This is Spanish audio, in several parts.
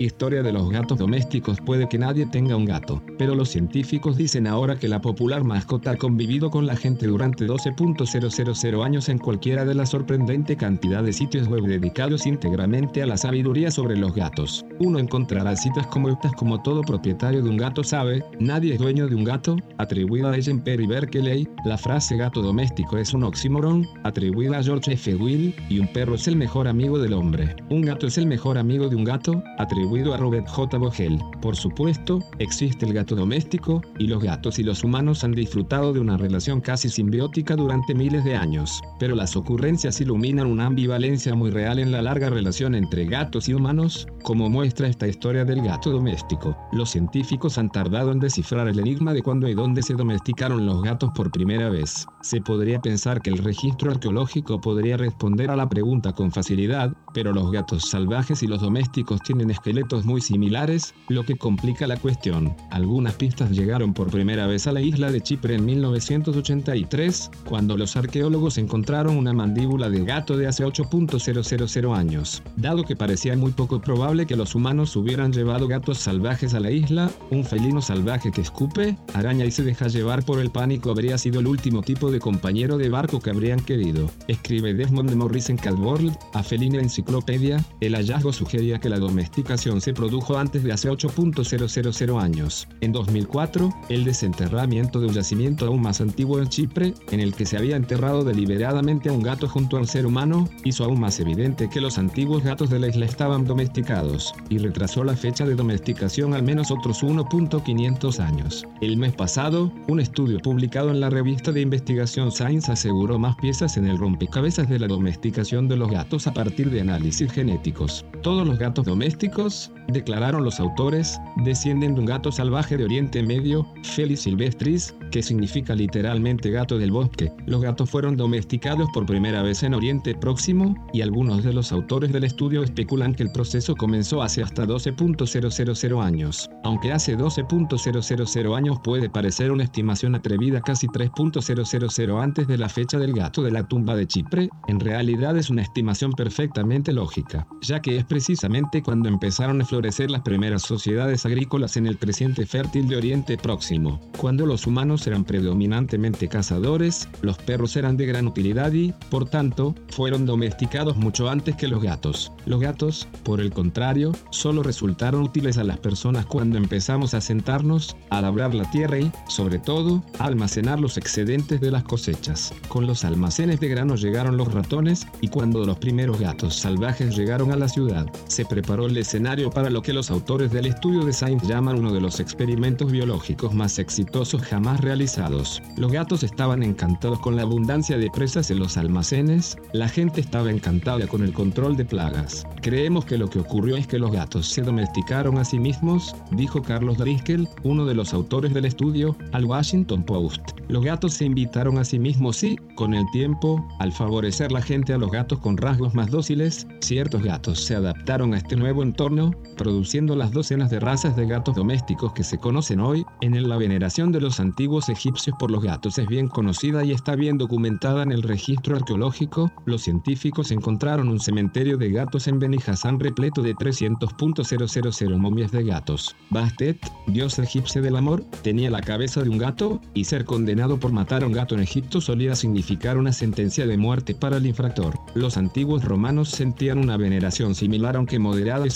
Historia de los gatos domésticos Puede que nadie tenga un gato, pero los científicos dicen ahora que la popular mascota ha convivido con la gente durante 12.000 años en cualquiera de la sorprendente cantidad de sitios web dedicados íntegramente a la sabiduría sobre los gatos. Uno encontrará citas como estas como todo propietario de un gato sabe, nadie es dueño de un gato, atribuida a Ellen Perry Berkeley, la frase gato doméstico es un oxímoron, atribuida a George F. Will, y un perro es el mejor amigo del hombre. Un gato es el mejor amigo de un gato, atribuida a Robert J. Vogel. Por supuesto, existe el gato doméstico, y los gatos y los humanos han disfrutado de una relación casi simbiótica durante miles de años, pero las ocurrencias iluminan una ambivalencia muy real en la larga relación entre gatos y humanos, como muestra esta historia del gato doméstico. Los científicos han tardado en descifrar el enigma de cuándo y dónde se domesticaron los gatos por primera vez. Se podría pensar que el registro arqueológico podría responder a la pregunta con facilidad, pero los gatos salvajes y los domésticos tienen esqueletos muy similares, lo que complica la cuestión. Algunas pistas llegaron por primera vez a la isla de Chipre en 1983, cuando los arqueólogos encontraron una mandíbula de gato de hace 8.000 años. Dado que parecía muy poco probable que los humanos hubieran llevado gatos salvajes a la isla, un felino salvaje que escupe, araña y se deja llevar por el pánico habría sido el último tipo de compañero de barco que habrían querido. Escribe Desmond de Morris en Calworld, a Felina Enciclopedia, el hallazgo sugería que la domesticación se produjo antes de hace 8.000 años. En 2004, el desenterramiento de un yacimiento aún más antiguo en Chipre, en el que se había enterrado deliberadamente a un gato junto al ser humano, hizo aún más evidente que los antiguos gatos de la isla estaban domesticados, y retrasó la fecha de domesticación al menos otros 1.500 años. El mes pasado, un estudio publicado en la revista de investigación Science aseguró más piezas en el rompecabezas de la domesticación de los gatos a partir de análisis genéticos. Todos los gatos domésticos declararon los autores, descienden de un gato salvaje de Oriente Medio, Felis silvestris, que significa literalmente gato del bosque. Los gatos fueron domesticados por primera vez en Oriente Próximo, y algunos de los autores del estudio especulan que el proceso comenzó hace hasta 12.000 años. Aunque hace 12.000 años puede parecer una estimación atrevida casi 3.000 antes de la fecha del gato de la tumba de Chipre, en realidad es una estimación perfectamente lógica, ya que es precisamente cuando a florecer las primeras sociedades agrícolas en el creciente fértil de Oriente Próximo. Cuando los humanos eran predominantemente cazadores, los perros eran de gran utilidad y, por tanto, fueron domesticados mucho antes que los gatos. Los gatos, por el contrario, solo resultaron útiles a las personas cuando empezamos a sentarnos, a labrar la tierra y, sobre todo, a almacenar los excedentes de las cosechas. Con los almacenes de grano llegaron los ratones y cuando los primeros gatos salvajes llegaron a la ciudad, se preparó el escenario para lo que los autores del estudio de Sainz llaman uno de los experimentos biológicos más exitosos jamás realizados. Los gatos estaban encantados con la abundancia de presas en los almacenes, la gente estaba encantada con el control de plagas. Creemos que lo que ocurrió es que los gatos se domesticaron a sí mismos, dijo Carlos Driscoll, uno de los autores del estudio, al Washington Post. Los gatos se invitaron a sí mismos y, con el tiempo, al favorecer la gente a los gatos con rasgos más dóciles, ciertos gatos se adaptaron a este nuevo entorno produciendo las docenas de razas de gatos domésticos que se conocen hoy, en la veneración de los antiguos egipcios por los gatos es bien conocida y está bien documentada en el registro arqueológico. Los científicos encontraron un cementerio de gatos en Beni Hassan repleto de 300.000 momias de gatos. Bastet, dios egipcio del amor, tenía la cabeza de un gato, y ser condenado por matar a un gato en Egipto solía significar una sentencia de muerte para el infractor. Los antiguos romanos sentían una veneración similar aunque moderada y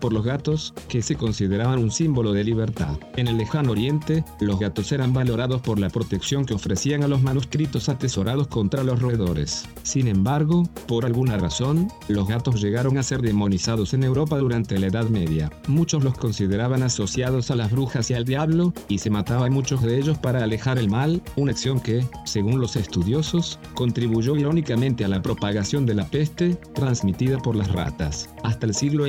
por los gatos, que se consideraban un símbolo de libertad. En el lejano oriente, los gatos eran valorados por la protección que ofrecían a los manuscritos atesorados contra los roedores. Sin embargo, por alguna razón, los gatos llegaron a ser demonizados en Europa durante la Edad Media. Muchos los consideraban asociados a las brujas y al diablo, y se mataban muchos de ellos para alejar el mal, una acción que, según los estudiosos, contribuyó irónicamente a la propagación de la peste transmitida por las ratas. Hasta el siglo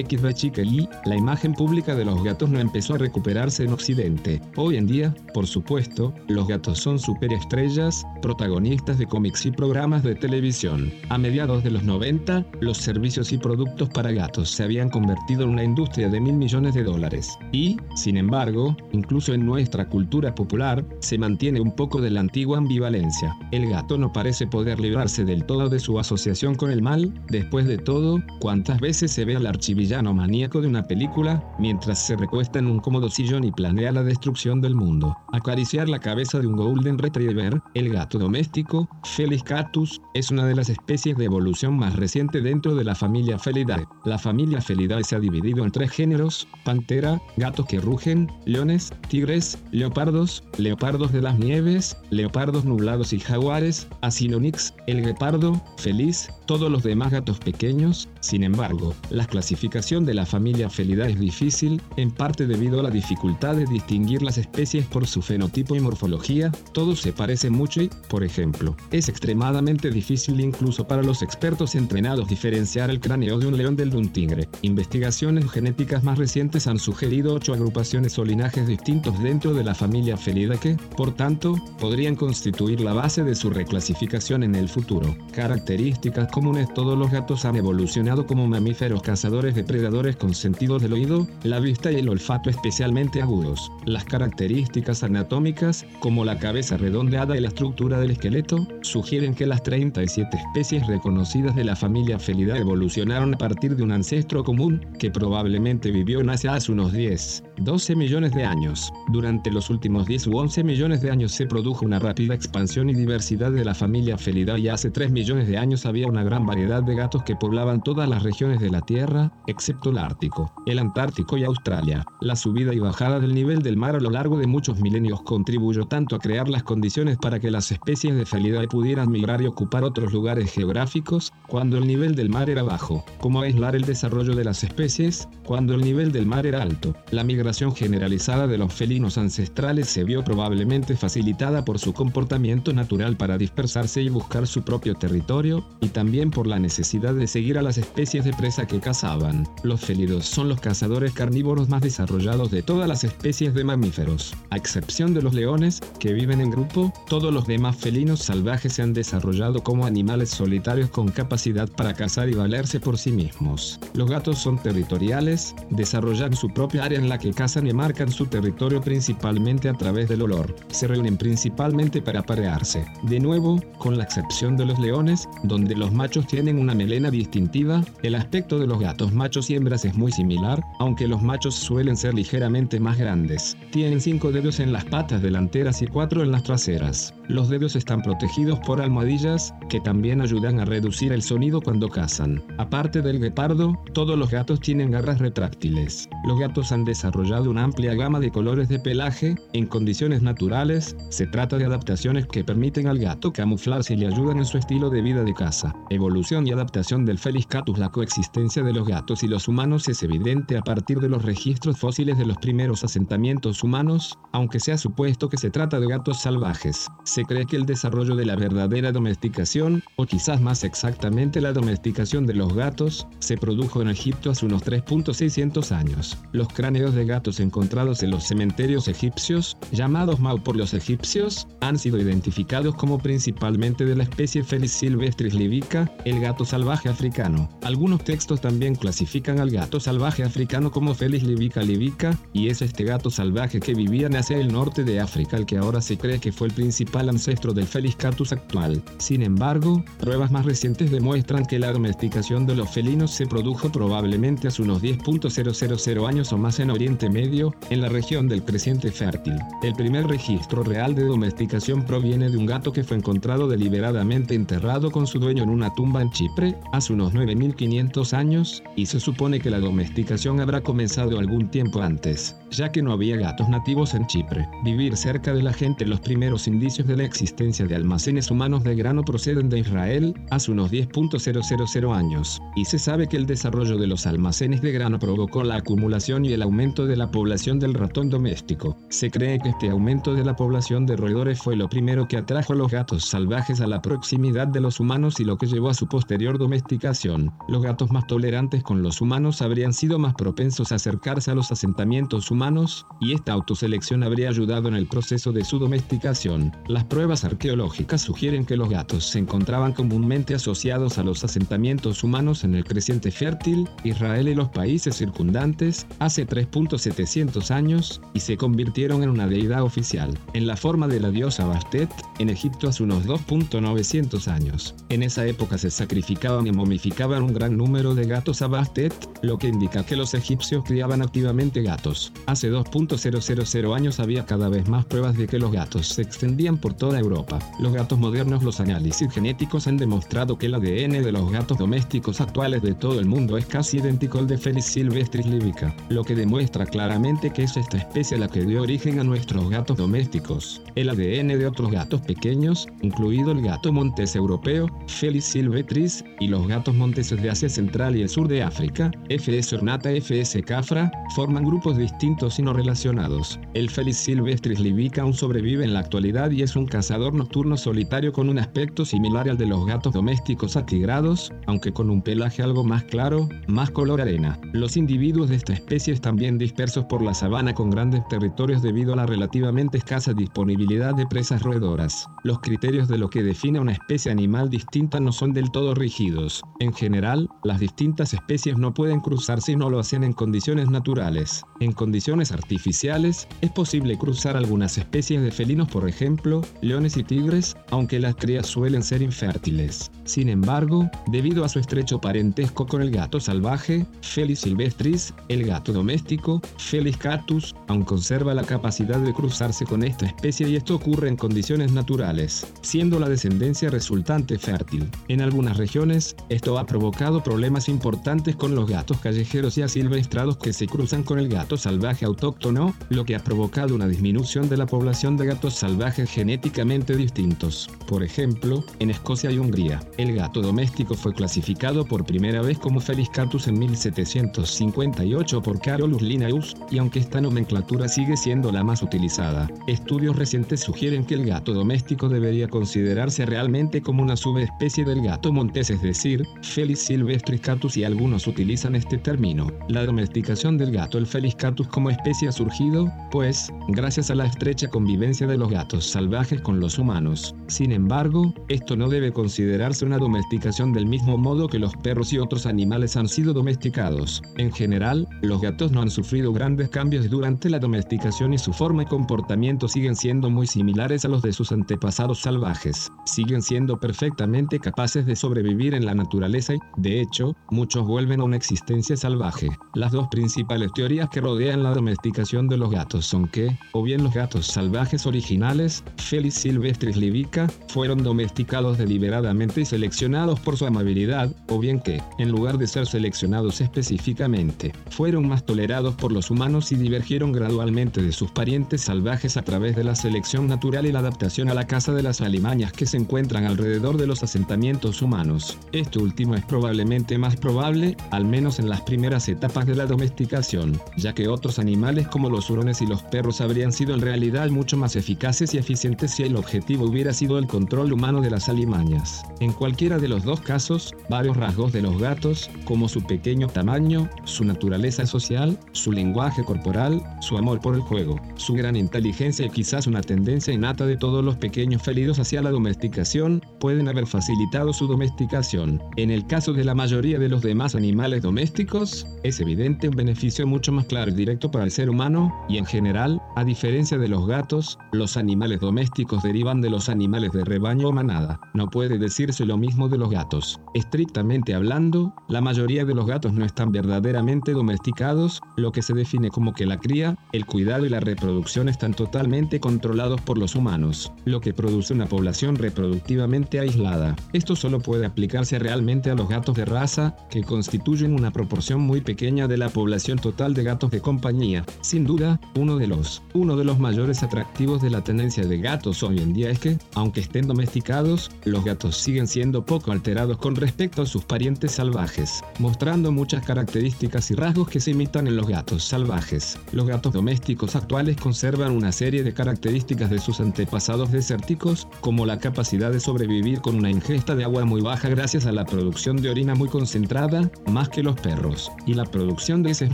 XVIII y la imagen pública de los gatos no empezó a recuperarse en Occidente. Hoy en día, por supuesto, esto, los gatos son superestrellas, protagonistas de cómics y programas de televisión. A mediados de los 90, los servicios y productos para gatos se habían convertido en una industria de mil millones de dólares. Y, sin embargo, incluso en nuestra cultura popular, se mantiene un poco de la antigua ambivalencia. El gato no parece poder librarse del todo de su asociación con el mal, después de todo, ¿cuántas veces se ve al archivillano maníaco de una película, mientras se recuesta en un cómodo sillón y planea la destrucción del mundo? Acariciar la cabeza de un Golden Retriever, el gato doméstico, Felis catus, es una de las especies de evolución más reciente dentro de la familia Felidae. La familia Felidae se ha dividido en tres géneros, pantera, gatos que rugen, leones, tigres, leopardos, leopardos de las nieves, leopardos nublados y jaguares, asinonix, el guepardo, feliz, todos los demás gatos pequeños. Sin embargo, la clasificación de la familia Felidae es difícil, en parte debido a la dificultad de distinguir las especies por su fenotipo y morfología, todos se parecen mucho y, por ejemplo, es extremadamente difícil incluso para los expertos entrenados diferenciar el cráneo de un león del de un tigre. Investigaciones genéticas más recientes han sugerido ocho agrupaciones o linajes distintos dentro de la familia Felidae que, por tanto, podrían constituir la base de su reclasificación en el futuro. Características comunes todos los gatos han evolucionado como mamíferos cazadores depredadores con sentidos del oído, la vista y el olfato especialmente agudos. Las características anatómicas, como la cabeza redondeada y la estructura del esqueleto, sugieren que las 37 especies reconocidas de la familia Felidae evolucionaron a partir de un ancestro común que probablemente vivió en Asia hace unos 10, 12 millones de años. Durante los últimos 10 u 11 millones de años se produjo una rápida expansión y diversidad de la familia Felidae y hace 3 millones de años había una gran variedad de gatos que poblaban todas las regiones de la Tierra, excepto el Ártico, el Antártico y Australia. La subida y bajada del nivel del mar a lo largo de muchos milenios contribuyó tanto a crear las condiciones para que las especies de Felidae pudieran migrar y ocupar otros lugares geográficos, cuando el nivel del mar era bajo, como aislar el desarrollo de las especies, cuando el nivel del mar era alto. La migración generalizada de los felinos ancestrales se vio probablemente facilitada por su comportamiento natural para dispersarse y buscar su propio territorio, y también por la necesidad de seguir a las especies de presa que cazaban. Los felidos son los cazadores carnívoros más desarrollados de todas las especies de mamíferos. A excepción de los leones, que viven en grupo, todos los demás felinos salvajes se han desarrollado como animales solitarios con capacidad para cazar y valerse por sí mismos. Los gatos son territoriales, desarrollan su propia área en la que cazan y marcan su territorio principalmente a través del olor. Se reúnen principalmente para aparearse. De nuevo, con la excepción de los leones, donde los machos tienen una melena distintiva, el aspecto de los gatos machos y hembras es muy similar, aunque los machos suelen ser ligeramente más grandes. Tienen cinco dedos en las patas delanteras y cuatro en las traseras. Los dedos están protegidos por almohadillas, que también ayudan a reducir el sonido cuando cazan. Aparte del guepardo, todos los gatos tienen garras retráctiles. Los gatos han desarrollado una amplia gama de colores de pelaje, en condiciones naturales, se trata de adaptaciones que permiten al gato camuflarse y le ayudan en su estilo de vida de caza. Evolución y adaptación del Felis catus La coexistencia de los gatos y los humanos es evidente a partir de los registros fósiles de los primeros asentamientos humanos, aunque se ha supuesto que se trata de gatos salvajes. Cree que el desarrollo de la verdadera domesticación, o quizás más exactamente la domesticación de los gatos, se produjo en Egipto hace unos 3.600 años. Los cráneos de gatos encontrados en los cementerios egipcios, llamados Mau por los egipcios, han sido identificados como principalmente de la especie Felis silvestris libica, el gato salvaje africano. Algunos textos también clasifican al gato salvaje africano como Felis libica libica, y es este gato salvaje que vivía hacia el norte de África el que ahora se cree que fue el principal ancestro del Felis catus actual. Sin embargo, pruebas más recientes demuestran que la domesticación de los felinos se produjo probablemente hace unos 10.000 años o más en Oriente Medio, en la región del creciente fértil. El primer registro real de domesticación proviene de un gato que fue encontrado deliberadamente enterrado con su dueño en una tumba en Chipre, hace unos 9.500 años, y se supone que la domesticación habrá comenzado algún tiempo antes, ya que no había gatos nativos en Chipre. Vivir cerca de la gente Los primeros indicios de la existencia de almacenes humanos de grano proceden de Israel, hace unos 10.000 años, y se sabe que el desarrollo de los almacenes de grano provocó la acumulación y el aumento de la población del ratón doméstico. Se cree que este aumento de la población de roedores fue lo primero que atrajo a los gatos salvajes a la proximidad de los humanos y lo que llevó a su posterior domesticación. Los gatos más tolerantes con los humanos habrían sido más propensos a acercarse a los asentamientos humanos, y esta autoselección habría ayudado en el proceso de su domesticación. Las pruebas arqueológicas sugieren que los gatos se encontraban comúnmente asociados a los asentamientos humanos en el creciente fértil, Israel y los países circundantes, hace 3.700 años, y se convirtieron en una deidad oficial, en la forma de la diosa Bastet, en Egipto hace unos 2.900 años. En esa época se sacrificaban y momificaban un gran número de gatos a Bastet, lo que indica que los egipcios criaban activamente gatos. Hace 2.000 años había cada vez más pruebas de que los gatos se extendían por toda Europa. Los gatos modernos, los análisis genéticos han demostrado que el ADN de los gatos domésticos actuales de todo el mundo es casi idéntico al de Felis silvestris libica, lo que demuestra claramente que es esta especie la que dio origen a nuestros gatos domésticos. El ADN de otros gatos pequeños, incluido el gato montés europeo, Felis silvestris, y los gatos monteses de Asia Central y el sur de África, FS ornata FS cafra, forman grupos distintos y no relacionados. El Felis silvestris libica aún sobrevive en la actualidad y es un cazador nocturno solitario con un aspecto similar al de los gatos domésticos atigrados, aunque con un pelaje algo más claro, más color arena. Los individuos de esta especie están bien dispersos por la sabana con grandes territorios debido a la relativamente escasa disponibilidad de presas roedoras. Los criterios de lo que define una especie animal distinta no son del todo rígidos. En general, las distintas especies no pueden cruzarse y no lo hacen en condiciones naturales. En condiciones artificiales, es posible cruzar algunas especies de felinos, por ejemplo, leones y tigres, aunque las crías suelen ser infértiles. Sin embargo, debido a su estrecho parentesco con el gato salvaje, Felis silvestris, el gato doméstico, Felis catus, aún conserva la capacidad de cruzarse con esta especie y esto ocurre en condiciones naturales, siendo la descendencia resultante fértil. En algunas regiones, esto ha provocado problemas importantes con los gatos callejeros y asilvestrados que se cruzan con el gato salvaje autóctono, lo que ha provocado una disminución de la población de gatos salvajes genéticamente distintos. Por ejemplo, en Escocia y Hungría, el gato doméstico fue clasificado por primera vez como Felis catus en 1758 por Carolus Linnaeus, y aunque esta nomenclatura sigue siendo la más utilizada, estudios recientes sugieren que el gato doméstico debería considerarse realmente como una subespecie del gato montés, es decir, Felis silvestris catus y algunos utilizan este término. La domesticación del gato, el Felis catus como especie ha surgido, pues, gracias a la estrecha convivencia de los gatos salvajes con los humanos. Sin embargo, esto no debe considerarse una domesticación del mismo modo que los perros y otros animales han sido domesticados. En general, los gatos no han sufrido grandes cambios durante la domesticación y su forma y comportamiento siguen siendo muy similares a los de sus antepasados salvajes. Siguen siendo perfectamente capaces de sobrevivir en la naturaleza y, de hecho, muchos vuelven a una existencia salvaje. Las dos principales teorías que rodean la domesticación de los gatos son que, o bien los gatos salvajes originales, Felis silvestris libica, fueron domesticados deliberadamente y seleccionados por su amabilidad, o bien que, en lugar de ser seleccionados específicamente, fueron más tolerados por los humanos y divergieron gradualmente de sus parientes salvajes a través de la selección natural y la adaptación a la caza de las alimañas que se encuentran alrededor de los asentamientos humanos. Esto último es probablemente más probable, al menos en las primeras etapas de la domesticación, ya que otros animales como los hurones y los perros habrían sido en realidad mucho más eficaces y eficientes si el objetivo hubiera sido el control humano de las alimañas. En cualquiera de los dos casos, varios rasgos de los gatos, como su pequeño tamaño, su naturaleza social, su lenguaje corporal, su amor por el juego, su gran inteligencia y quizás una tendencia innata de todos los pequeños felidos hacia la domesticación, pueden haber facilitado su domesticación. En el caso de la mayoría de los demás animales domésticos, es evidente un beneficio mucho más claro y directo para el ser humano, y en general, a diferencia de los gatos, los animales domésticos derivan de los animales de rebaño o manada. No puede decirse lo mismo de los gatos. Estrictamente hablando, la mayoría de los gatos no están verdaderamente domesticados, lo que se define como que la cría, el cuidado y la reproducción están totalmente controlados por los humanos, lo que produce una población reproductivamente aislada. Esto solo puede aplicarse realmente a los gatos de raza, que constituyen una proporción muy pequeña de la población total de gatos de compañía. Sin duda, uno de los, uno de los mayores atractivos de la tenencia de gatos hoy en día es que, aunque estén domesticados, los gatos siguen siendo poco alterados con respecto a sus parientes salvajes, mostrando muchas características y rasgos que se imitan en los gatos salvajes. Los gatos domésticos actuales conservan una serie de características de sus antepasados desérticos, como la capacidad de sobrevivir con una ingesta de agua muy baja gracias a la producción de orina muy concentrada, más que los perros, y la producción de heces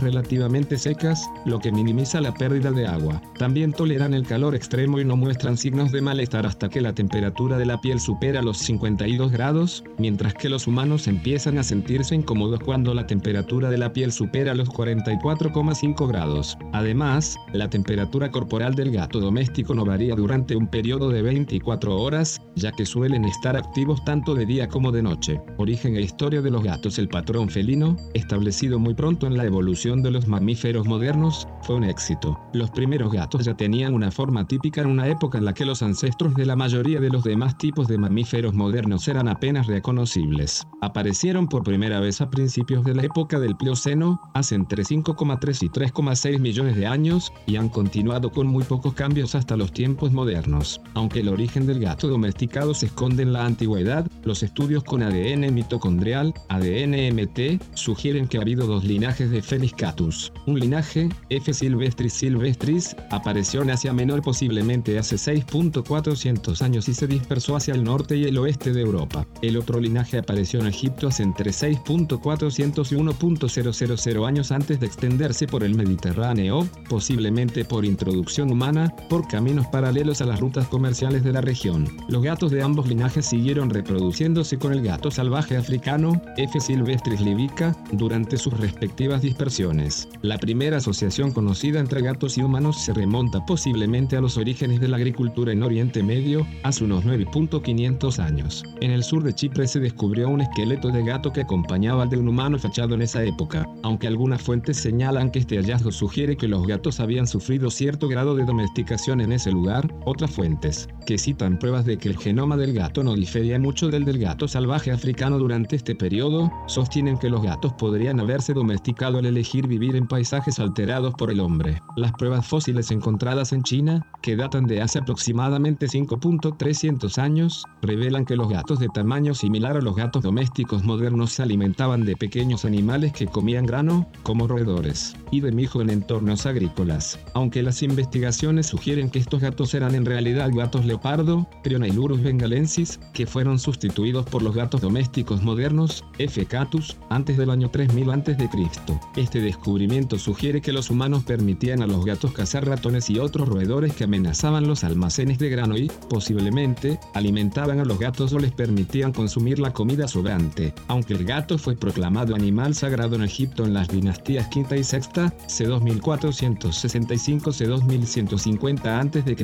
relativamente secas, lo que minimiza la pérdida de agua. También toleran el calor extremo y no muestran signos de malestar hasta que la temperatura de la piel supera los 52 grados, mientras que los humanos empiezan a sentirse incómodos cuando la temperatura de la piel supera los 44,5 grados. Además, la temperatura corporal del gato doméstico no varía durante un periodo de 24 horas, ya que suelen estar activos tanto de día como de noche. Origen e historia de los gatos El patrón felino, establecido muy pronto en la evolución de los mamíferos modernos, fue un éxito. Los primeros gatos ya tenían una forma típica en una época en la que los ancestros de la mayoría de los demás tipos de mamíferos modernos eran apenas reconocibles. Aparecieron por primera vez a principios de la época del Plioceno, hace entre 5,3 y 3,6 millones de años, y han continuado con muy pocos cambios hasta los tiempos modernos. Aunque el origen del gato domesticado se esconde en la antigüedad, los estudios con ADN mitocondrial, ADN MT, sugieren que ha habido dos linajes de Felis catus. Un linaje, F. silvestris silvestris, apareció en Asia Menor posiblemente hace 6.400 años y se dispersó hacia el norte y el oeste de Europa. El otro linaje apareció en Egipto hace entre 6.400 y 1.000 años antes de extenderse por el Mediterráneo, posiblemente por introducción humana, por caminos paralelos a las rutas comerciales de la región. Los gatos de ambos linajes siguieron reproduciéndose con el gato salvaje africano, F. silvestris libica, durante sus respectivas dispersiones. La primera asociación conocida entre gatos y humanos se remonta posiblemente a los orígenes de la agricultura en Oriente Medio, hace unos 9.500 años. En el sur de Chipre se descubrió un esqueleto de gato que acompañaba al de un humano fachado en esa época, aunque algunas fuentes señalan que este hallazgo sugiere que los gatos habían sufrido cierto grado de domesticación en ese lugar, otras fuentes, que citan pruebas de que el genoma del gato no difería mucho del del gato salvaje africano durante este periodo, sostienen que los gatos podrían haberse domesticado al elegir vivir en paisajes alterados por el hombre. Las pruebas fósiles encontradas en China, que datan de hace aproximadamente 5.300 años, revelan que los gatos de tamaño similar a los gatos domésticos modernos se alimentaban de pequeños animales que comían grano, como roedores, y de mijo en entornos agrícolas. Aunque las investigaciones sugieren que estos gatos eran en realidad gatos leopardo, Crionailurus bengalensis, que fueron sustituidos por los gatos domésticos modernos, F. catus, antes del año 3000 a.C. Este descubrimiento sugiere que los humanos permitían a los gatos cazar ratones y otros roedores que amenazaban los almacenes de grano y, posiblemente, alimentaban a los gatos o les permitían consumir la comida sobrante. Aunque el gato fue proclamado animal sagrado en Egipto en las dinastías quinta y sexta, c 2465 c 2150 a.C.,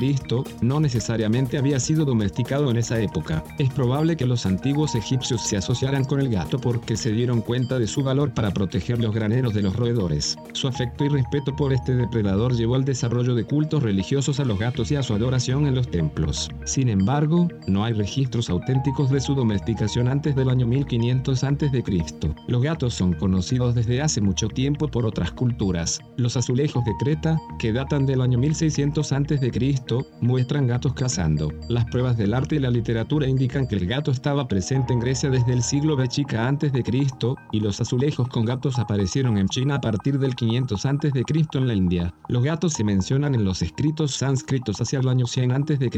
no necesariamente había sido domesticado en esa época. Es probable que los antiguos egipcios se asociaran con el gato porque se dieron cuenta de su valor para proteger los graneros de los roedores. Su afecto y respeto por este depredador llevó al desarrollo de cultos religiosos a los gatos y a su adoración en los templos. Sin embargo, no hay registros auténticos de su domesticación antes del año 1500 a.C. Los gatos son conocidos desde hace mucho tiempo por otras culturas. Los azulejos de Creta, que datan del año 1600 a.C., muestran gatos cazando. Las pruebas del arte y la literatura indican que el gato estaba presente en Grecia desde el siglo B chica antes de Cristo, y los azulejos con gatos aparecieron en China a partir del 500 a.C. en la India. Los gatos se mencionan en los escritos sánscritos hacia el año 100 a.C.,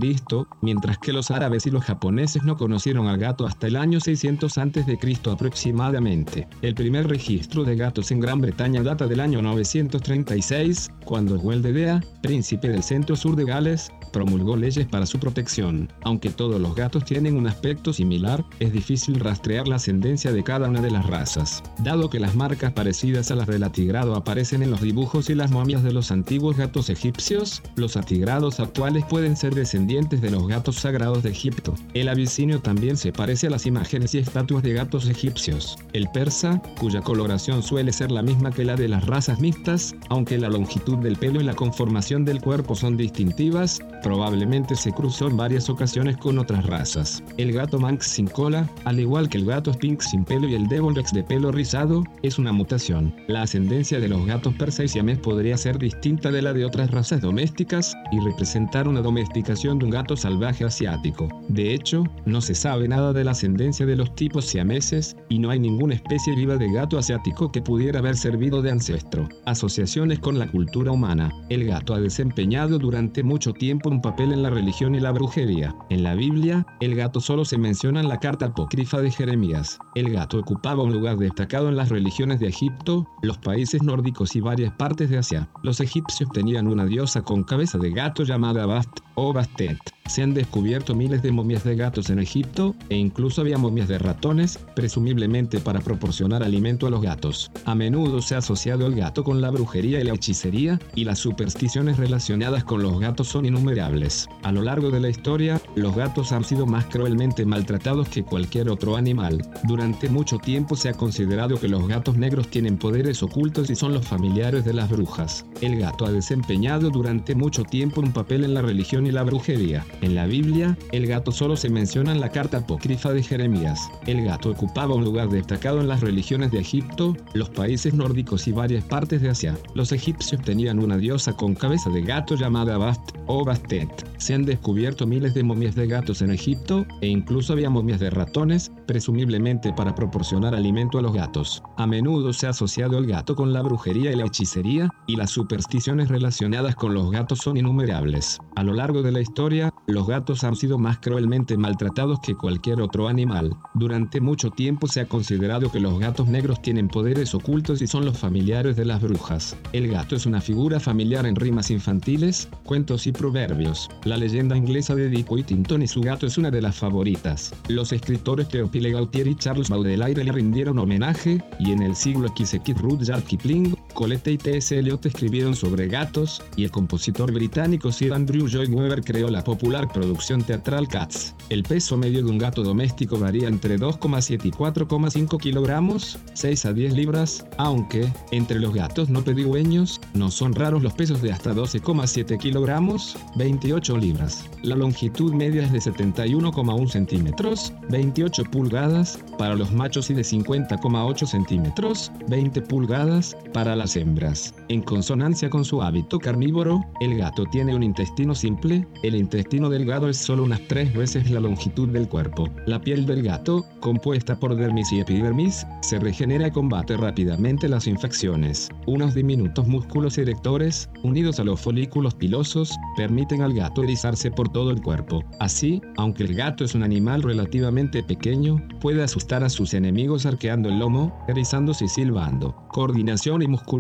mientras que los árabes y los japoneses no conocieron al gato hasta el año 600 a.C. aproximadamente. El primer registro de gatos en Gran Bretaña data del año 936, cuando Dea, príncipe del centro sur de Gales, promulgó leyes para su protección. Aunque todos los gatos tienen un aspecto similar, es difícil rastrear la ascendencia de cada una de las razas. Dado que las marcas parecidas a las del atigrado aparecen en los dibujos y las momias de los antiguos gatos egipcios, los atigrados actuales pueden ser descendientes de los gatos sagrados de Egipto. El abisinio también se parece a las imágenes y estatuas de gatos egipcios. El persa, cuya coloración suele ser la misma que la de las razas mixtas, aunque la longitud del pelo y la conformación del cuerpo son distintivas, probablemente se cruzó en varias ocasiones con otras razas. El gato Manx sin cola, al igual que el gato Sphinx sin pelo y el Devon Rex de pelo rizado, es una mutación. La ascendencia de los gatos persa y siamés podría ser distinta de la de otras razas domésticas y representar una domesticación de un gato salvaje asiático. De hecho, no se sabe nada de la ascendencia de los tipos siameses y no hay ninguna especie viva de gato asiático que pudiera haber servido de ancestro. Asociaciones con la cultura humana. El gato ha desempeñado durante mucho tiempo un papel en la religión y la brujería. En la Biblia, el gato solo se menciona en la carta apócrifa de Jeremías. El gato ocupaba un lugar destacado en las religiones de Egipto, los países nórdicos y varias partes de Asia. Los egipcios tenían una diosa con cabeza de gato llamada Bast o Bastet. Se han descubierto miles de momias de gatos en Egipto e incluso había momias de ratones, presumiblemente para proporcionar alimento a los gatos. A menudo se ha asociado el gato con la brujería y la hechicería, y las supersticiones relacionadas con los gatos son innumerables. A lo largo de la historia, los gatos han sido más cruelmente maltratados que cualquier otro animal. Durante mucho tiempo se ha considerado que los gatos negros tienen poderes ocultos y son los familiares de las brujas. El gato ha desempeñado durante mucho tiempo un papel en la religión y la brujería. En la Biblia, el gato solo se menciona en la carta de Jeremías. El gato ocupaba un lugar destacado en las religiones de Egipto, los países nórdicos y varias partes de Asia. Los egipcios tenían una diosa con cabeza de gato llamada Bast o Bastet. Se han descubierto miles de momias de gatos en Egipto e incluso había momias de ratones, presumiblemente para proporcionar alimento a los gatos. A menudo se ha asociado el gato con la brujería y la hechicería, y las supersticiones relacionadas con los gatos son innumerables. A lo largo de la historia, los gatos han sido más cruelmente maltratados que cualquier otro animal. Durante mucho tiempo se ha considerado que los gatos negros tienen poderes ocultos y son los familiares de las brujas. El gato es una figura familiar en rimas infantiles, cuentos y proverbios. La leyenda inglesa de Dick Whittington y su gato es una de las favoritas. Los escritores Teopile Gautier y Charles Baudelaire le rindieron homenaje, y en el siglo XX Rudyard Kipling, Colette y T.S. Eliot escribieron sobre gatos, y el compositor británico Sir Andrew Lloyd Webber creó la popular producción teatral Cats. El peso medio de un gato doméstico varía entre 2,7 y 4,5 kilogramos, 6 a 10 libras, aunque, entre los gatos no pedigüeños, no son raros los pesos de hasta 12,7 kilogramos, 28 libras. La longitud media es de 71,1 centímetros, 28 pulgadas, para los machos y de 50,8 centímetros, 20 pulgadas, para las hembras. En consonancia con su hábito carnívoro, el gato tiene un intestino simple, el intestino delgado es solo unas tres veces la longitud del cuerpo. La piel del gato, compuesta por dermis y epidermis, se regenera y combate rápidamente las infecciones. Unos diminutos músculos erectores, unidos a los folículos pilosos, permiten al gato erizarse por todo el cuerpo. Así, aunque el gato es un animal relativamente pequeño, puede asustar a sus enemigos arqueando el lomo, erizándose y silbando. Coordinación y musculatura.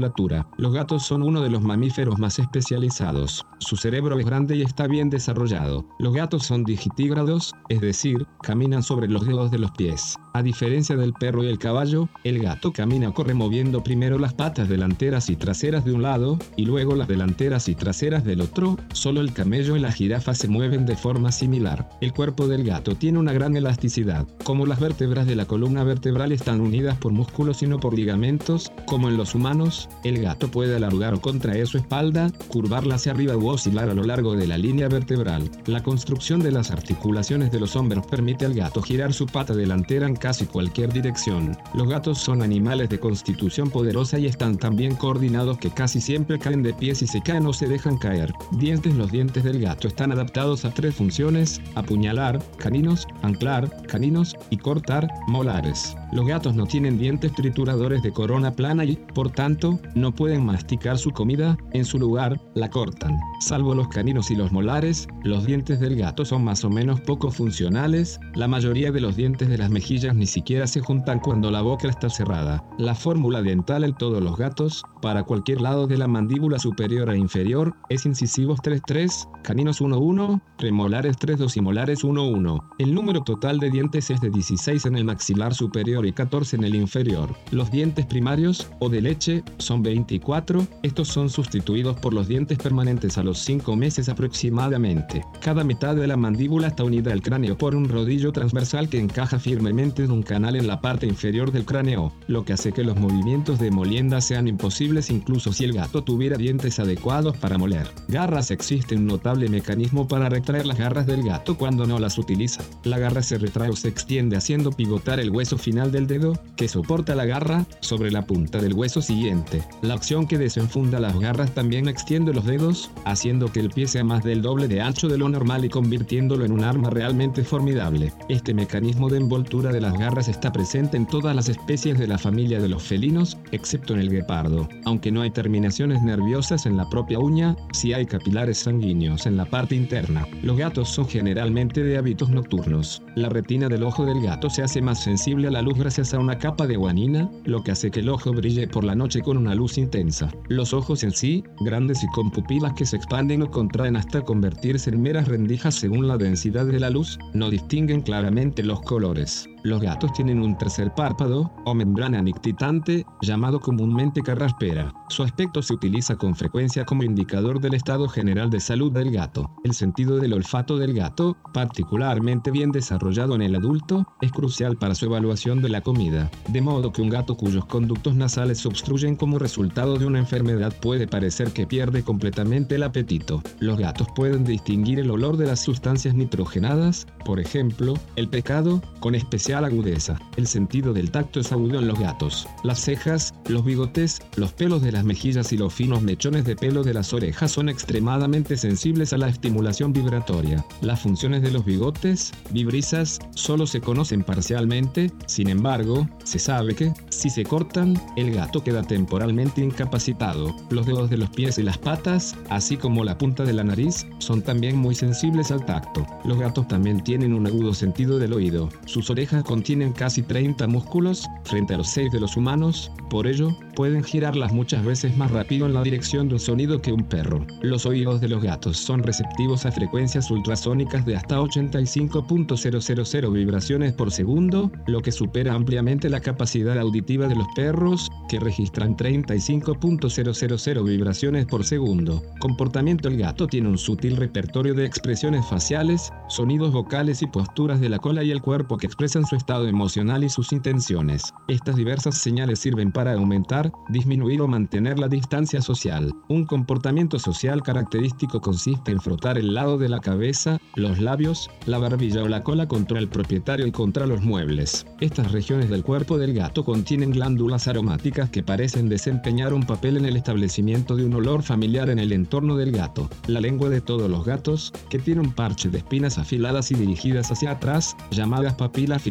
Los gatos son uno de los mamíferos más especializados. Su cerebro es grande y está bien desarrollado. Los gatos son digitígrados, es decir, caminan sobre los dedos de los pies. A diferencia del perro y el caballo, el gato camina o corre moviendo primero las patas delanteras y traseras de un lado, y luego las delanteras y traseras del otro. Solo el camello y la jirafa se mueven de forma similar. El cuerpo del gato tiene una gran elasticidad. Como las vértebras de la columna vertebral están unidas por músculos y no por ligamentos, como en los humanos, el gato puede alargar o contraer su espalda, curvarla hacia arriba u oscilar a lo largo de la línea vertebral. La construcción de las articulaciones de los hombros permite al gato girar su pata delantera en casi cualquier dirección. Los gatos son animales de constitución poderosa y están tan bien coordinados que casi siempre caen de pies y se caen o se dejan caer. Dientes Los dientes del gato están adaptados a tres funciones, apuñalar, caninos, anclar, caninos y cortar, molares. Los gatos no tienen dientes trituradores de corona plana y, por tanto, no pueden masticar su comida, en su lugar, la cortan. Salvo los caninos y los molares, los dientes del gato son más o menos poco funcionales, la mayoría de los dientes de las mejillas ni siquiera se juntan cuando la boca está cerrada. La fórmula dental en todos los gatos, para cualquier lado de la mandíbula superior e inferior, es incisivos 3-3, caninos 1-1, premolares 3-2 y molares 1-1. El número total de dientes es de 16 en el maxilar superior superior y 14 en el inferior. Los dientes primarios, o de leche, son 24, estos son sustituidos por los dientes permanentes a los 5 meses aproximadamente. Cada mitad de la mandíbula está unida al cráneo por un rodillo transversal que encaja firmemente en un canal en la parte inferior del cráneo, lo que hace que los movimientos de molienda sean imposibles incluso si el gato tuviera dientes adecuados para moler. Garras existe un notable mecanismo para retraer las garras del gato cuando no las utiliza. La garra se retrae o se extiende haciendo pivotar el hueso final del dedo, que soporta la garra, sobre la punta del hueso siguiente. La acción que desenfunda las garras también extiende los dedos, haciendo que el pie sea más del doble de ancho de lo normal y convirtiéndolo en un arma realmente formidable. Este mecanismo de envoltura de las garras está presente en todas las especies de la familia de los felinos, excepto en el guepardo. Aunque no hay terminaciones nerviosas en la propia uña, sí hay capilares sanguíneos en la parte interna. Los gatos son generalmente de hábitos nocturnos. La retina del ojo del gato se hace más sensible a la luz gracias a una capa de guanina, lo que hace que el ojo brille por la noche con una luz intensa. Los ojos en sí, grandes y con pupilas que se expanden o contraen hasta convertirse en meras rendijas según la densidad de la luz, no distinguen claramente los colores. Los gatos tienen un tercer párpado, o membrana nictitante, llamado comúnmente carraspera. Su aspecto se utiliza con frecuencia como indicador del estado general de salud del gato. El sentido del olfato del gato, particularmente bien desarrollado en el adulto, es crucial para su evaluación de la comida. De modo que un gato cuyos conductos nasales se obstruyen como resultado de una enfermedad puede parecer que pierde completamente el apetito. Los gatos pueden distinguir el olor de las sustancias nitrogenadas, por ejemplo, el pecado, con especial agudeza. El sentido del tacto es agudo en los gatos. Las cejas, los bigotes, los pelos de las mejillas y los finos mechones de pelo de las orejas son extremadamente sensibles a la estimulación vibratoria. Las funciones de los bigotes, vibrisas, solo se conocen parcialmente, sin embargo, se sabe que, si se cortan, el gato queda temporalmente incapacitado. Los dedos de los pies y las patas, así como la punta de la nariz, son también muy sensibles al tacto. Los gatos también tienen un agudo sentido del oído. Sus orejas contienen casi 30 músculos, frente a los 6 de los humanos, por ello, pueden girarlas muchas veces más rápido en la dirección de un sonido que un perro. Los oídos de los gatos son receptivos a frecuencias ultrasónicas de hasta 85.000 vibraciones por segundo, lo que supera ampliamente la capacidad auditiva de los perros, que registran 35.000 vibraciones por segundo. Comportamiento El gato tiene un sutil repertorio de expresiones faciales, sonidos vocales y posturas de la cola y el cuerpo que expresan su estado emocional y sus intenciones. Estas diversas señales sirven para aumentar, disminuir o mantener la distancia social. Un comportamiento social característico consiste en frotar el lado de la cabeza, los labios, la barbilla o la cola contra el propietario y contra los muebles. Estas regiones del cuerpo del gato contienen glándulas aromáticas que parecen desempeñar un papel en el establecimiento de un olor familiar en el entorno del gato. La lengua de todos los gatos, que tiene un parche de espinas afiladas y dirigidas hacia atrás, llamadas papilas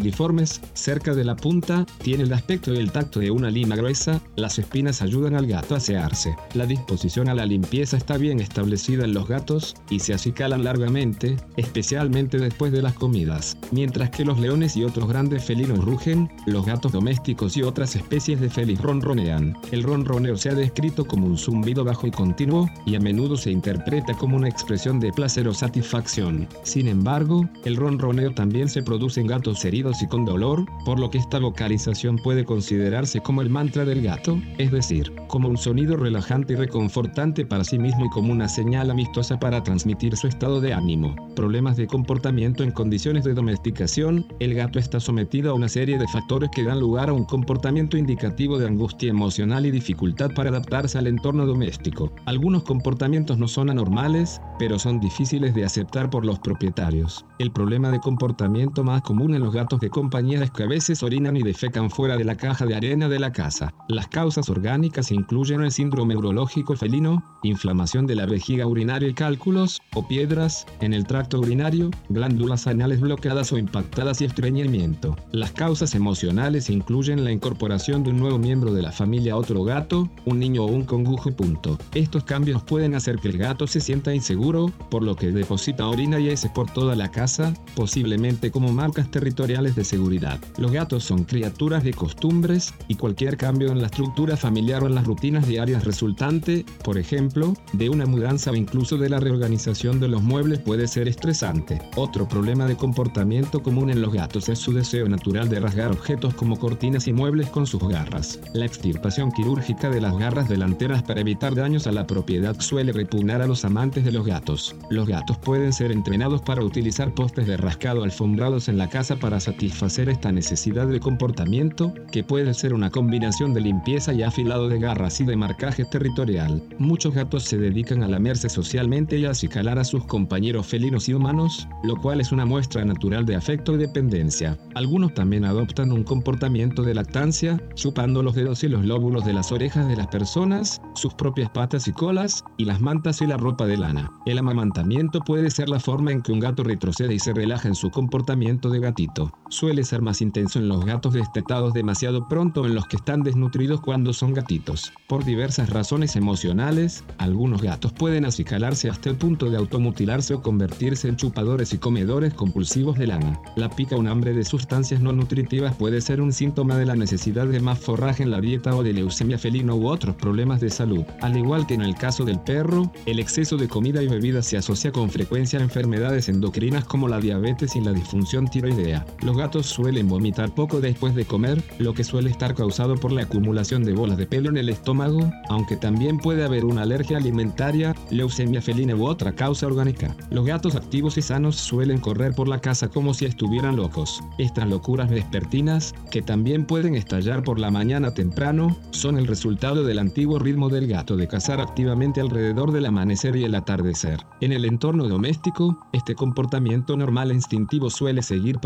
cerca de la punta, tiene el aspecto y el tacto de una lima gruesa, las espinas ayudan al gato a asearse. La disposición a la limpieza está bien establecida en los gatos y se acicalan largamente, especialmente después de las comidas. Mientras que los leones y otros grandes felinos rugen, los gatos domésticos y otras especies de feliz ronronean. El ronroneo se ha descrito como un zumbido bajo y continuo, y a menudo se interpreta como una expresión de placer o satisfacción. Sin embargo, el ronroneo también se produce en gatos heridos y con dolor, por lo que esta vocalización puede considerarse como el mantra del gato, es decir, como un sonido relajante y reconfortante para sí mismo y como una señal amistosa para transmitir su estado de ánimo. Problemas de comportamiento en condiciones de domesticación, el gato está sometido a una serie de factores que dan lugar a un comportamiento indicativo de angustia emocional y dificultad para adaptarse al entorno doméstico. Algunos comportamientos no son anormales, pero son difíciles de aceptar por los propietarios. El problema de comportamiento más común en los gatos de compañía es que a veces orinan y defecan fuera de la caja de arena de la casa. Las causas orgánicas incluyen el síndrome urológico felino, inflamación de la vejiga urinaria y cálculos, o piedras, en el tracto urinario, glándulas anales bloqueadas o impactadas y estreñimiento. Las causas emocionales incluyen la incorporación de un nuevo miembro de la familia a otro gato, un niño o un congujo. Punto. Estos cambios pueden hacer que el gato se sienta inseguro, por lo que deposita orina y heces por toda la casa, posiblemente como marcas territoriales de seguridad. Los gatos son criaturas de costumbres y cualquier cambio en la estructura familiar o en las rutinas diarias resultante, por ejemplo, de una mudanza o incluso de la reorganización de los muebles puede ser estresante. Otro problema de comportamiento común en los gatos es su deseo natural de rasgar objetos como cortinas y muebles con sus garras. La extirpación quirúrgica de las garras delanteras para evitar daños a la propiedad suele repugnar a los amantes de los gatos. Los gatos pueden ser entrenados para utilizar postes de rascado alfombrados en la casa para satisfacer esta necesidad de comportamiento, que puede ser una combinación de limpieza y afilado de garras y de marcaje territorial. Muchos gatos se dedican a lamerse socialmente y a acicalar a sus compañeros felinos y humanos, lo cual es una muestra natural de afecto y dependencia. Algunos también adoptan un comportamiento de lactancia, chupando los dedos y los lóbulos de las orejas de las personas, sus propias patas y colas, y las mantas y la ropa de lana. El amamantamiento puede ser la forma en que un gato retrocede y se relaja en su comportamiento de gatito. Suele ser más intenso en los gatos destetados demasiado pronto en los que están desnutridos cuando son gatitos. Por diversas razones emocionales, algunos gatos pueden acicalarse hasta el punto de automutilarse o convertirse en chupadores y comedores compulsivos de lana. La pica un hambre de sustancias no nutritivas puede ser un síntoma de la necesidad de más forraje en la dieta o de leucemia felino u otros problemas de salud. Al igual que en el caso del perro, el exceso de comida y bebida se asocia con frecuencia a enfermedades endocrinas como la diabetes y la disfunción tiroidea. Los gatos suelen vomitar poco después de comer, lo que suele estar causado por la acumulación de bolas de pelo en el estómago, aunque también puede haber una alergia alimentaria, leucemia felina u otra causa orgánica. Los gatos activos y sanos suelen correr por la casa como si estuvieran locos. Estas locuras vespertinas, que también pueden estallar por la mañana temprano, son el resultado del antiguo ritmo del gato de cazar activamente alrededor del amanecer y el atardecer. En el entorno doméstico, este comportamiento normal e instintivo suele seguir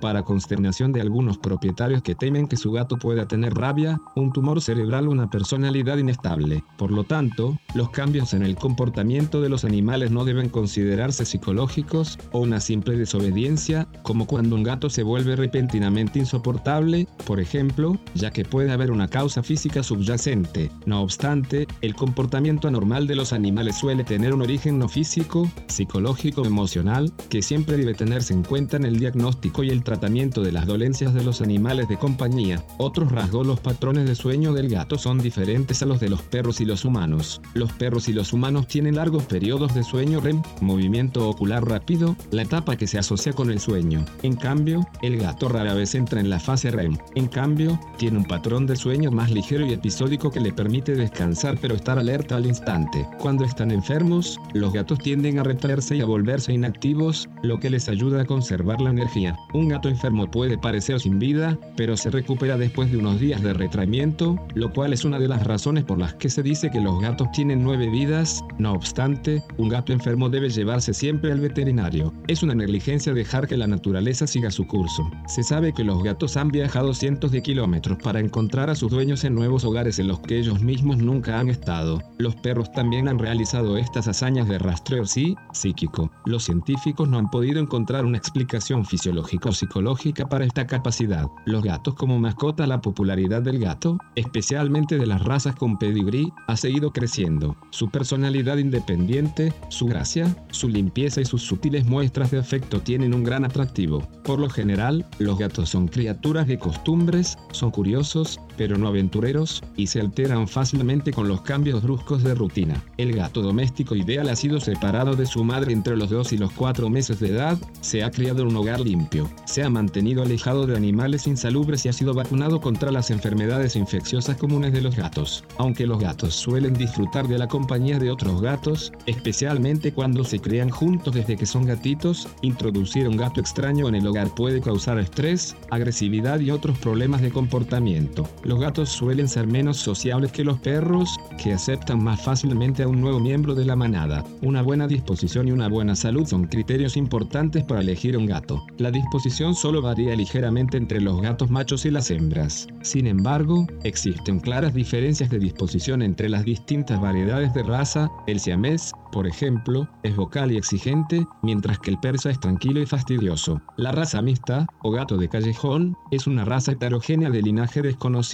para consternación de algunos propietarios que temen que su gato pueda tener rabia, un tumor cerebral o una personalidad inestable. Por lo tanto, los cambios en el comportamiento de los animales no deben considerarse psicológicos o una simple desobediencia, como cuando un gato se vuelve repentinamente insoportable, por ejemplo, ya que puede haber una causa física subyacente. No obstante, el comportamiento anormal de los animales suele tener un origen no físico, psicológico o emocional, que siempre debe tenerse en cuenta en el diagnóstico y el tratamiento de las dolencias de los animales de compañía. Otros rasgos los patrones de sueño del gato son diferentes a los de los perros y los humanos. Los perros y los humanos tienen largos periodos de sueño REM, movimiento ocular rápido, la etapa que se asocia con el sueño. En cambio, el gato rara vez entra en la fase REM. En cambio, tiene un patrón de sueño más ligero y episódico que le permite descansar pero estar alerta al instante. Cuando están enfermos, los gatos tienden a retraerse y a volverse inactivos, lo que les ayuda a conservar la energía. Un gato enfermo puede parecer sin vida, pero se recupera después de unos días de retraimiento, lo cual es una de las razones por las que se dice que los gatos tienen nueve vidas. No obstante, un gato enfermo debe llevarse siempre al veterinario. Es una negligencia dejar que la naturaleza siga su curso. Se sabe que los gatos han viajado cientos de kilómetros para encontrar a sus dueños en nuevos hogares en los que ellos mismos nunca han estado. Los perros también han realizado estas hazañas de rastreo sí, psíquico. Los científicos no han podido encontrar una explicación fisiológica psicológica para esta capacidad. Los gatos como mascota, la popularidad del gato, especialmente de las razas con pedigrí, ha seguido creciendo. Su personalidad independiente, su gracia, su limpieza y sus sutiles muestras de afecto tienen un gran atractivo. Por lo general, los gatos son criaturas de costumbres, son curiosos, pero no aventureros, y se alteran fácilmente con los cambios bruscos de rutina. El gato doméstico ideal ha sido separado de su madre entre los 2 y los 4 meses de edad, se ha criado en un hogar limpio, se ha mantenido alejado de animales insalubres y ha sido vacunado contra las enfermedades infecciosas comunes de los gatos. Aunque los gatos suelen disfrutar de la compañía de otros gatos, especialmente cuando se crean juntos desde que son gatitos, introducir un gato extraño en el hogar puede causar estrés, agresividad y otros problemas de comportamiento. Los gatos suelen ser menos sociables que los perros, que aceptan más fácilmente a un nuevo miembro de la manada. Una buena disposición y una buena salud son criterios importantes para elegir un gato. La disposición solo varía ligeramente entre los gatos machos y las hembras. Sin embargo, existen claras diferencias de disposición entre las distintas variedades de raza. El siamés, por ejemplo, es vocal y exigente, mientras que el persa es tranquilo y fastidioso. La raza mixta, o gato de callejón, es una raza heterogénea de linaje desconocido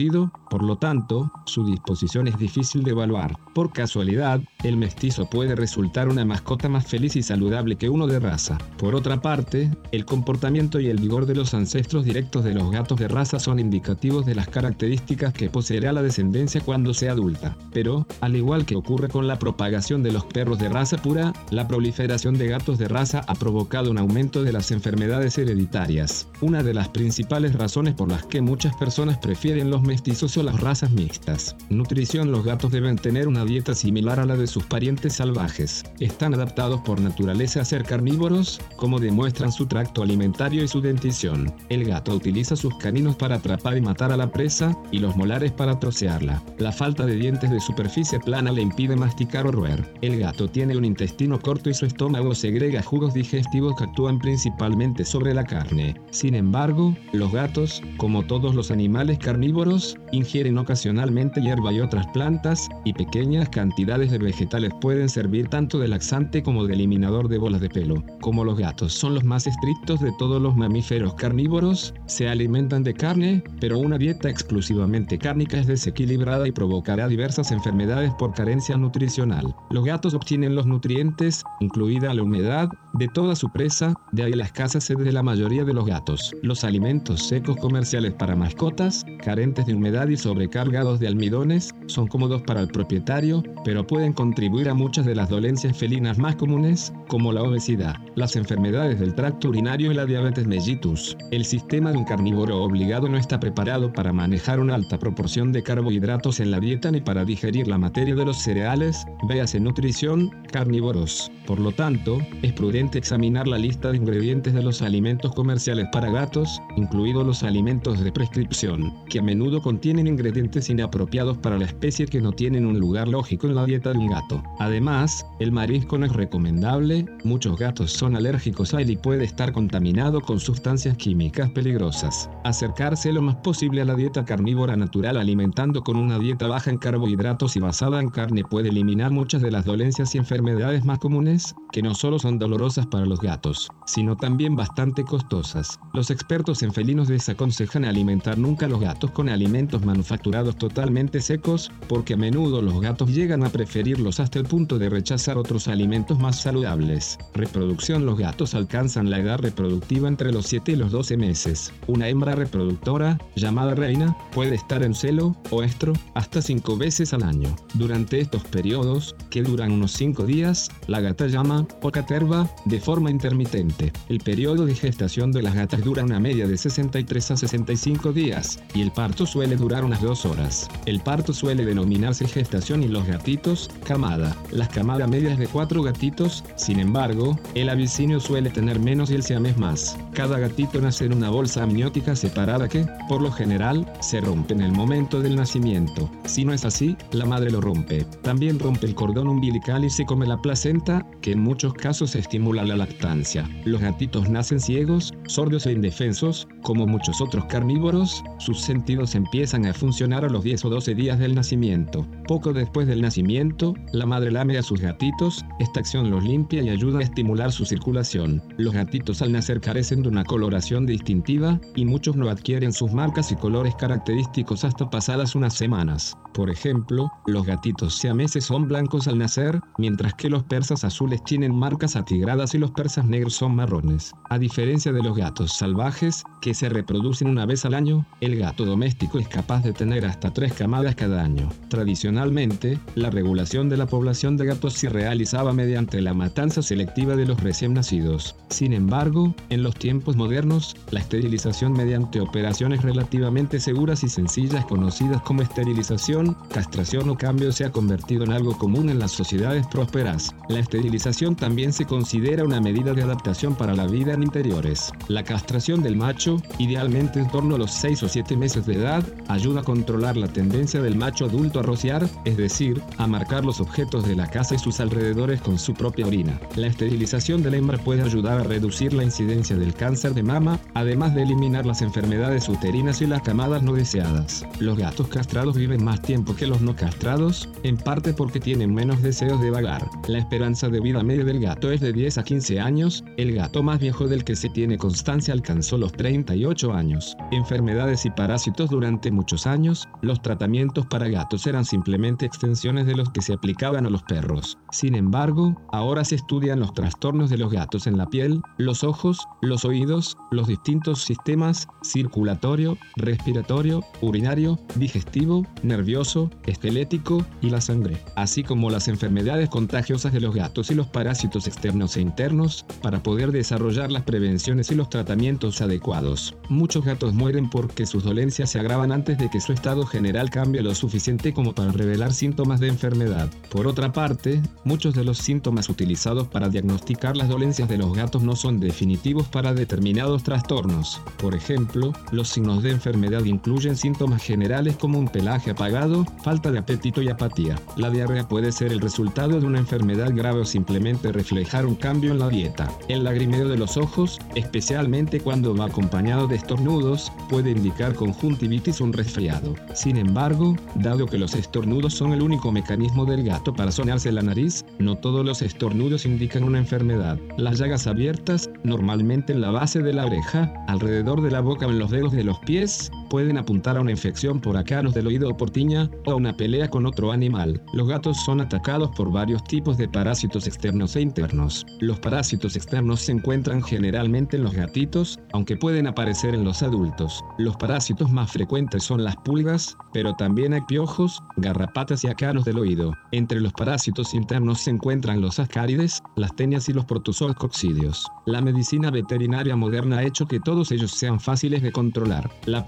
por lo tanto, su disposición es difícil de evaluar. Por casualidad, el mestizo puede resultar una mascota más feliz y saludable que uno de raza. Por otra parte, el comportamiento y el vigor de los ancestros directos de los gatos de raza son indicativos de las características que poseerá la descendencia cuando sea adulta. Pero, al igual que ocurre con la propagación de los perros de raza pura, la proliferación de gatos de raza ha provocado un aumento de las enfermedades hereditarias. Una de las principales razones por las que muchas personas prefieren los mestizos o las razas mixtas. Nutrición Los gatos deben tener una dieta similar a la de sus parientes salvajes. Están adaptados por naturaleza a ser carnívoros, como demuestran su tracto alimentario y su dentición. El gato utiliza sus caninos para atrapar y matar a la presa, y los molares para trocearla. La falta de dientes de superficie plana le impide masticar o roer. El gato tiene un intestino corto y su estómago segrega jugos digestivos que actúan principalmente sobre la carne. Sin embargo, los gatos, como todos los animales carnívoros, ingieren ocasionalmente hierba y otras plantas, y pequeñas cantidades de vegetales pueden servir tanto de laxante como de eliminador de bolas de pelo. Como los gatos son los más estrictos de todos los mamíferos carnívoros, se alimentan de carne, pero una dieta exclusivamente cárnica es desequilibrada y provocará diversas enfermedades por carencia nutricional. Los gatos obtienen los nutrientes, incluida la humedad, de toda su presa, de ahí la escasa sed de la mayoría de los gatos. Los alimentos secos comerciales para mascotas, carentes de humedad y sobrecargados de almidones, son cómodos para el propietario, pero pueden contribuir a muchas de las dolencias felinas más comunes, como la obesidad, las enfermedades del tracto urinario y la diabetes mellitus. El sistema de un carnívoro obligado no está preparado para manejar una alta proporción de carbohidratos en la dieta ni para digerir la materia de los cereales, véase nutrición, carnívoros. Por lo tanto, es prudente examinar la lista de ingredientes de los alimentos comerciales para gatos, incluidos los alimentos de prescripción, que a menudo contienen ingredientes inapropiados para la especie que no tienen un lugar lógico en la dieta de un gato. Además, el marisco no es recomendable, muchos gatos son alérgicos a él y puede estar contaminado con sustancias químicas peligrosas. Acercarse lo más posible a la dieta carnívora natural alimentando con una dieta baja en carbohidratos y basada en carne puede eliminar muchas de las dolencias y enfermedades más comunes, que no solo son dolorosas para los gatos, sino también bastante costosas. Los expertos en felinos desaconsejan alimentar nunca a los gatos con alimentos manufacturados totalmente secos, porque a menudo los gatos llegan a preferirlos hasta el punto de rechazar otros alimentos más saludables. Reproducción Los gatos alcanzan la edad reproductiva entre los 7 y los 12 meses. Una hembra reproductora, llamada reina, puede estar en celo o estro hasta 5 veces al año. Durante estos periodos, que duran unos 5 días, la gata llama o caterva de forma intermitente. El periodo de gestación de las gatas dura una media de 63 a 65 días y el parto suele durar unas 2 horas. El parto suele denominarse gestación y los gatitos, camada. Las camadas medias de 4 gatitos, sin embargo, el abisinio suele tener menos y el siamés más. Cada gatito nace en una bolsa amniótica separada que, por lo general, se rompe en el momento del nacimiento. Si no es así, la madre lo rompe. También rompe el cordón umbilical y se come la placenta, que en muchos casos estimula la lactancia. Los gatitos nacen ciegos, sordos e indefensos, como muchos otros carnívoros, sus sentidos empiezan a funcionar a los 10 o 12 días del nacimiento. Poco después del nacimiento, la madre lame a sus gatitos, esta acción los limpia y ayuda a estimular su circulación. Los gatitos al nacer carecen de una coloración distintiva, y muchos no adquieren sus marcas y colores característicos hasta pasadas unas semanas. Por ejemplo, los gatitos siameses son blancos al nacer, mientras que los persas azules tienen marcas atigradas y los persas negros son marrones. A diferencia de los gatos salvajes, que se reproducen una vez al año, el gato doméstico es capaz de tener hasta tres camadas cada año. Tradicionalmente, la regulación de la población de gatos se realizaba mediante la matanza selectiva de los recién nacidos. Sin embargo, en los tiempos modernos, la esterilización mediante operaciones relativamente seguras y sencillas conocidas como esterilización, castración o cambio se ha convertido en algo común en las sociedades prósperas. La esterilización también se considera una medida de adaptación para la vida en interiores. La castración del macho, idealmente en torno a los 6 o 7 meses de edad, ayuda a controlar la tendencia del macho adulto a rociar, es decir, a marcar los objetos de la casa y sus alrededores con su propia orina. La esterilización de la hembra puede ayudar a reducir la incidencia del cáncer de mama, además de eliminar las enfermedades uterinas y las camadas no deseadas. Los gatos castrados viven más tiempo que los no castrados, en parte porque tienen menos deseos de vagar. La esperanza de vida media del gato es de 10 a 15 años, el gato más viejo del que se tiene constancia alcanzó los 38 años. Enfermedades y parásitos durante muchos años, los tratamientos para gatos eran simplemente extensiones de los que se aplicaban a los perros. Sin embargo, ahora se estudian los trastornos de los gatos en la piel, los ojos, los oídos, los distintos sistemas circulatorio, respiratorio, urinario, digestivo, nervioso, esquelético y la sangre, así como las enfermedades contagiosas de los gatos y los parásitos externos e internos, para poder desarrollar las prevenciones y los tratamientos adecuados. Muchos gatos mueren porque sus dolencias se agravan antes de que su estado general cambie lo suficiente como para revelar síntomas de enfermedad. Por otra parte, muchos de los síntomas utilizados para diagnosticar las dolencias de los gatos no son definitivos para determinados trastornos. Por ejemplo, los signos de enfermedad incluyen síntomas generales como un pelaje apagado, falta de apetito y apatía. La diarrea puede ser el resultado de una enfermedad grave o simplemente reflejar un cambio en la dieta. El lagrimeo de los ojos, especialmente cuando va acompañado de estornudos, puede indicar conjuntivitis un resfriado. Sin embargo, dado que los estornudos son el único mecanismo del gato para sonarse la nariz, no todos los estornudos indican una enfermedad. Las llagas abiertas, normalmente en la base de la oreja, alrededor de la boca o en los dedos de los pies, pueden apuntar a una infección por acaros del oído o por tiña, o a una pelea con otro animal. Los gatos son atacados por varios tipos de parásitos externos e internos. Los parásitos externos se encuentran generalmente en los gatitos, aunque pueden aparecer en los adultos. Los parásitos más frecuentes son las pulgas, pero también hay piojos, garrapatas y acaros del oído. Entre los parásitos internos se encuentran los ascárides, las tenias y los protozoos coccidios. La medicina veterinaria moderna ha hecho que todos ellos sean fáciles de controlar. La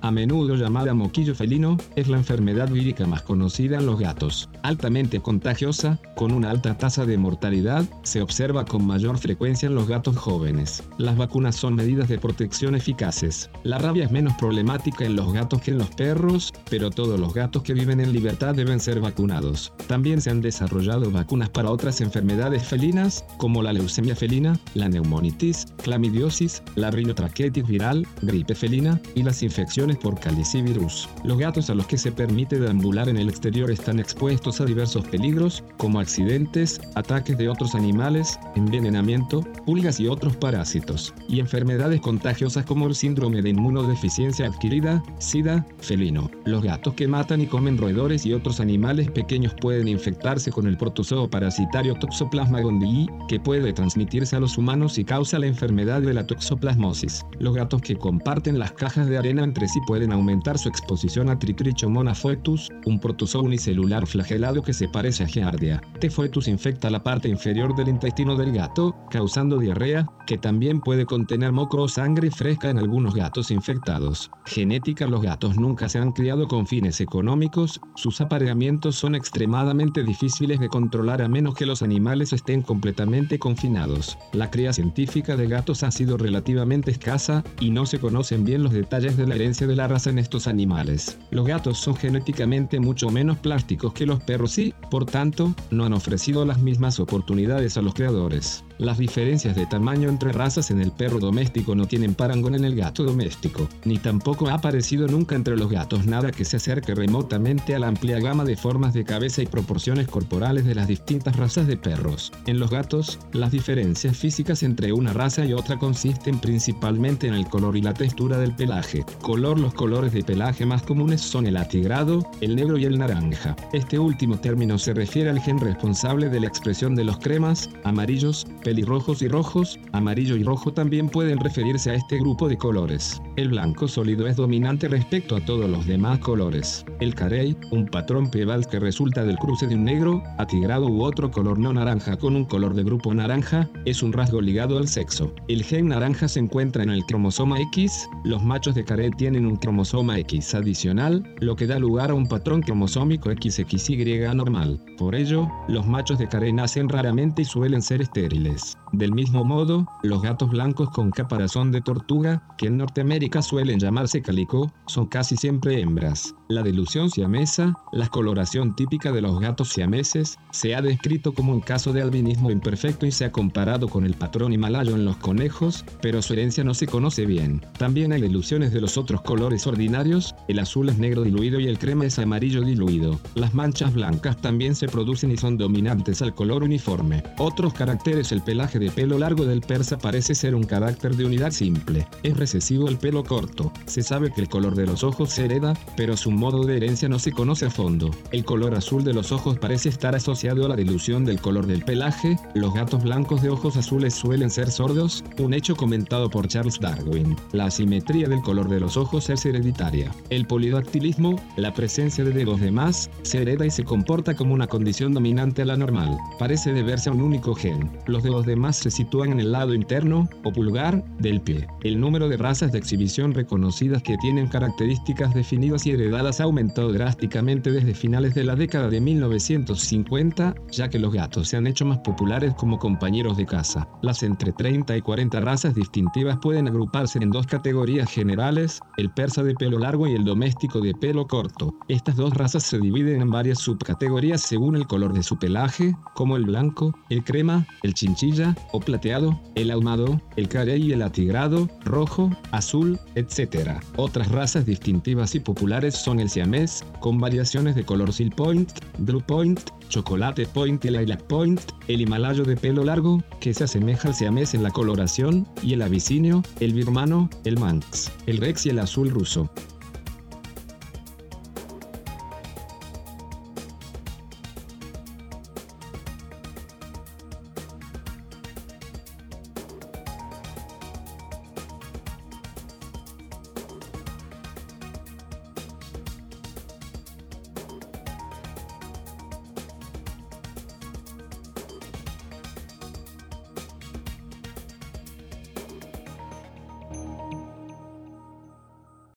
a menudo llamada moquillo felino, es la enfermedad vírica más conocida en los gatos. Altamente contagiosa, con una alta tasa de mortalidad, se observa con mayor frecuencia en los gatos jóvenes. Las vacunas son medidas de protección eficaces. La rabia es menos problemática en los gatos que en los perros, pero todos los gatos que viven en libertad deben ser vacunados. También se han desarrollado vacunas para otras enfermedades felinas, como la leucemia felina, la neumonitis, clamidiosis, la rinotraqueitis viral, gripe felina y las infecciones por calicivirus. Los gatos a los que se permite deambular en el exterior están expuestos a diversos peligros, como accidentes, ataques de otros animales, envenenamiento, pulgas y otros parásitos, y enfermedades contagiosas como el síndrome de inmunodeficiencia adquirida, SIDA, felino. Los gatos que matan y comen roedores y otros animales pequeños pueden infectarse con el protozoo parasitario Toxoplasma gondii, que puede transmitirse a los humanos y causa la enfermedad de la toxoplasmosis. Los gatos que comparten las cajas de arena entre sí pueden aumentar su exposición a Tritrichomona foetus, un protozoo unicelular flagelado que se parece a Giardia. T. foetus infecta la parte inferior del intestino del gato, causando diarrea, que también puede contener moco o sangre fresca en algunos gatos infectados. Genética Los gatos nunca se han criado con fines económicos, sus apareamientos son extremadamente difíciles de controlar a menos que los animales estén completamente confinados. La cría científica de gatos ha sido relativamente escasa y no se conocen bien los detalles de la herencia de la raza en estos animales. Los gatos son genéticamente mucho menos plásticos que los perros y, por tanto, no han ofrecido las mismas oportunidades a los creadores. Las diferencias de tamaño entre razas en el perro doméstico no tienen parangón en el gato doméstico, ni tampoco ha aparecido nunca entre los gatos nada que se acerque remotamente a la amplia gama de formas de cabeza y proporciones corporales de las distintas razas de perros. En los gatos, las diferencias físicas entre una raza y otra consisten principalmente en el color y la textura del pelaje. Color Los colores de pelaje más comunes son el atigrado, el negro y el naranja. Este último término se refiere al gen responsable de la expresión de los cremas, amarillos, pelirrojos y rojos, amarillo y rojo también pueden referirse a este grupo de colores. El blanco sólido es dominante respecto a todos los demás colores. El carey, un patrón pebal que resulta del cruce de un negro, atigrado u otro color no naranja con un color de grupo naranja, es un rasgo ligado al sexo. El gen naranja se encuentra en el cromosoma X, los machos de carey tienen un cromosoma X adicional, lo que da lugar a un patrón cromosómico XXY normal. Por ello, los machos de carey nacen raramente y suelen ser estériles. Del mismo modo, los gatos blancos con caparazón de tortuga, que en Norteamérica suelen llamarse calico, son casi siempre hembras. La dilución siamesa, la coloración típica de los gatos siameses, se ha descrito como un caso de albinismo imperfecto y se ha comparado con el patrón himalayo en los conejos, pero su herencia no se conoce bien. También hay ilusiones de los otros colores ordinarios, el azul es negro diluido y el crema es amarillo diluido. Las manchas blancas también se producen y son dominantes al color uniforme. Otros caracteres el pelaje de pelo largo del persa parece ser un carácter de unidad simple. Es recesivo el pelo corto. Se sabe que el color de los ojos se hereda, pero su modo de herencia no se conoce a fondo. El color azul de los ojos parece estar asociado a la dilución del color del pelaje. Los gatos blancos de ojos azules suelen ser sordos, un hecho comentado por Charles Darwin. La asimetría del color de los ojos es hereditaria. El polidactilismo, la presencia de dedos de más, se hereda y se comporta como una condición dominante a la normal. Parece deberse a un único gen. Los dedos de más se sitúan en el lado interno, o pulgar, del pie. El número de razas de exhibición reconocidas que tienen características definidas y heredadas ha aumentado drásticamente desde finales de la década de 1950, ya que los gatos se han hecho más populares como compañeros de casa. Las entre 30 y 40 razas distintivas pueden agruparse en dos categorías generales, el persa de pelo largo y el doméstico de pelo corto. Estas dos razas se dividen en varias subcategorías según el color de su pelaje, como el blanco, el crema, el chinchilla o plateado, el ahumado, el carey y el atigrado, rojo, azul, etc. Otras razas distintivas y populares el siamés, con variaciones de color seal point, blue point, chocolate point y lilac point, el himalayo de pelo largo, que se asemeja al siamés en la coloración, y el abisinio, el birmano, el manx, el rex y el azul ruso.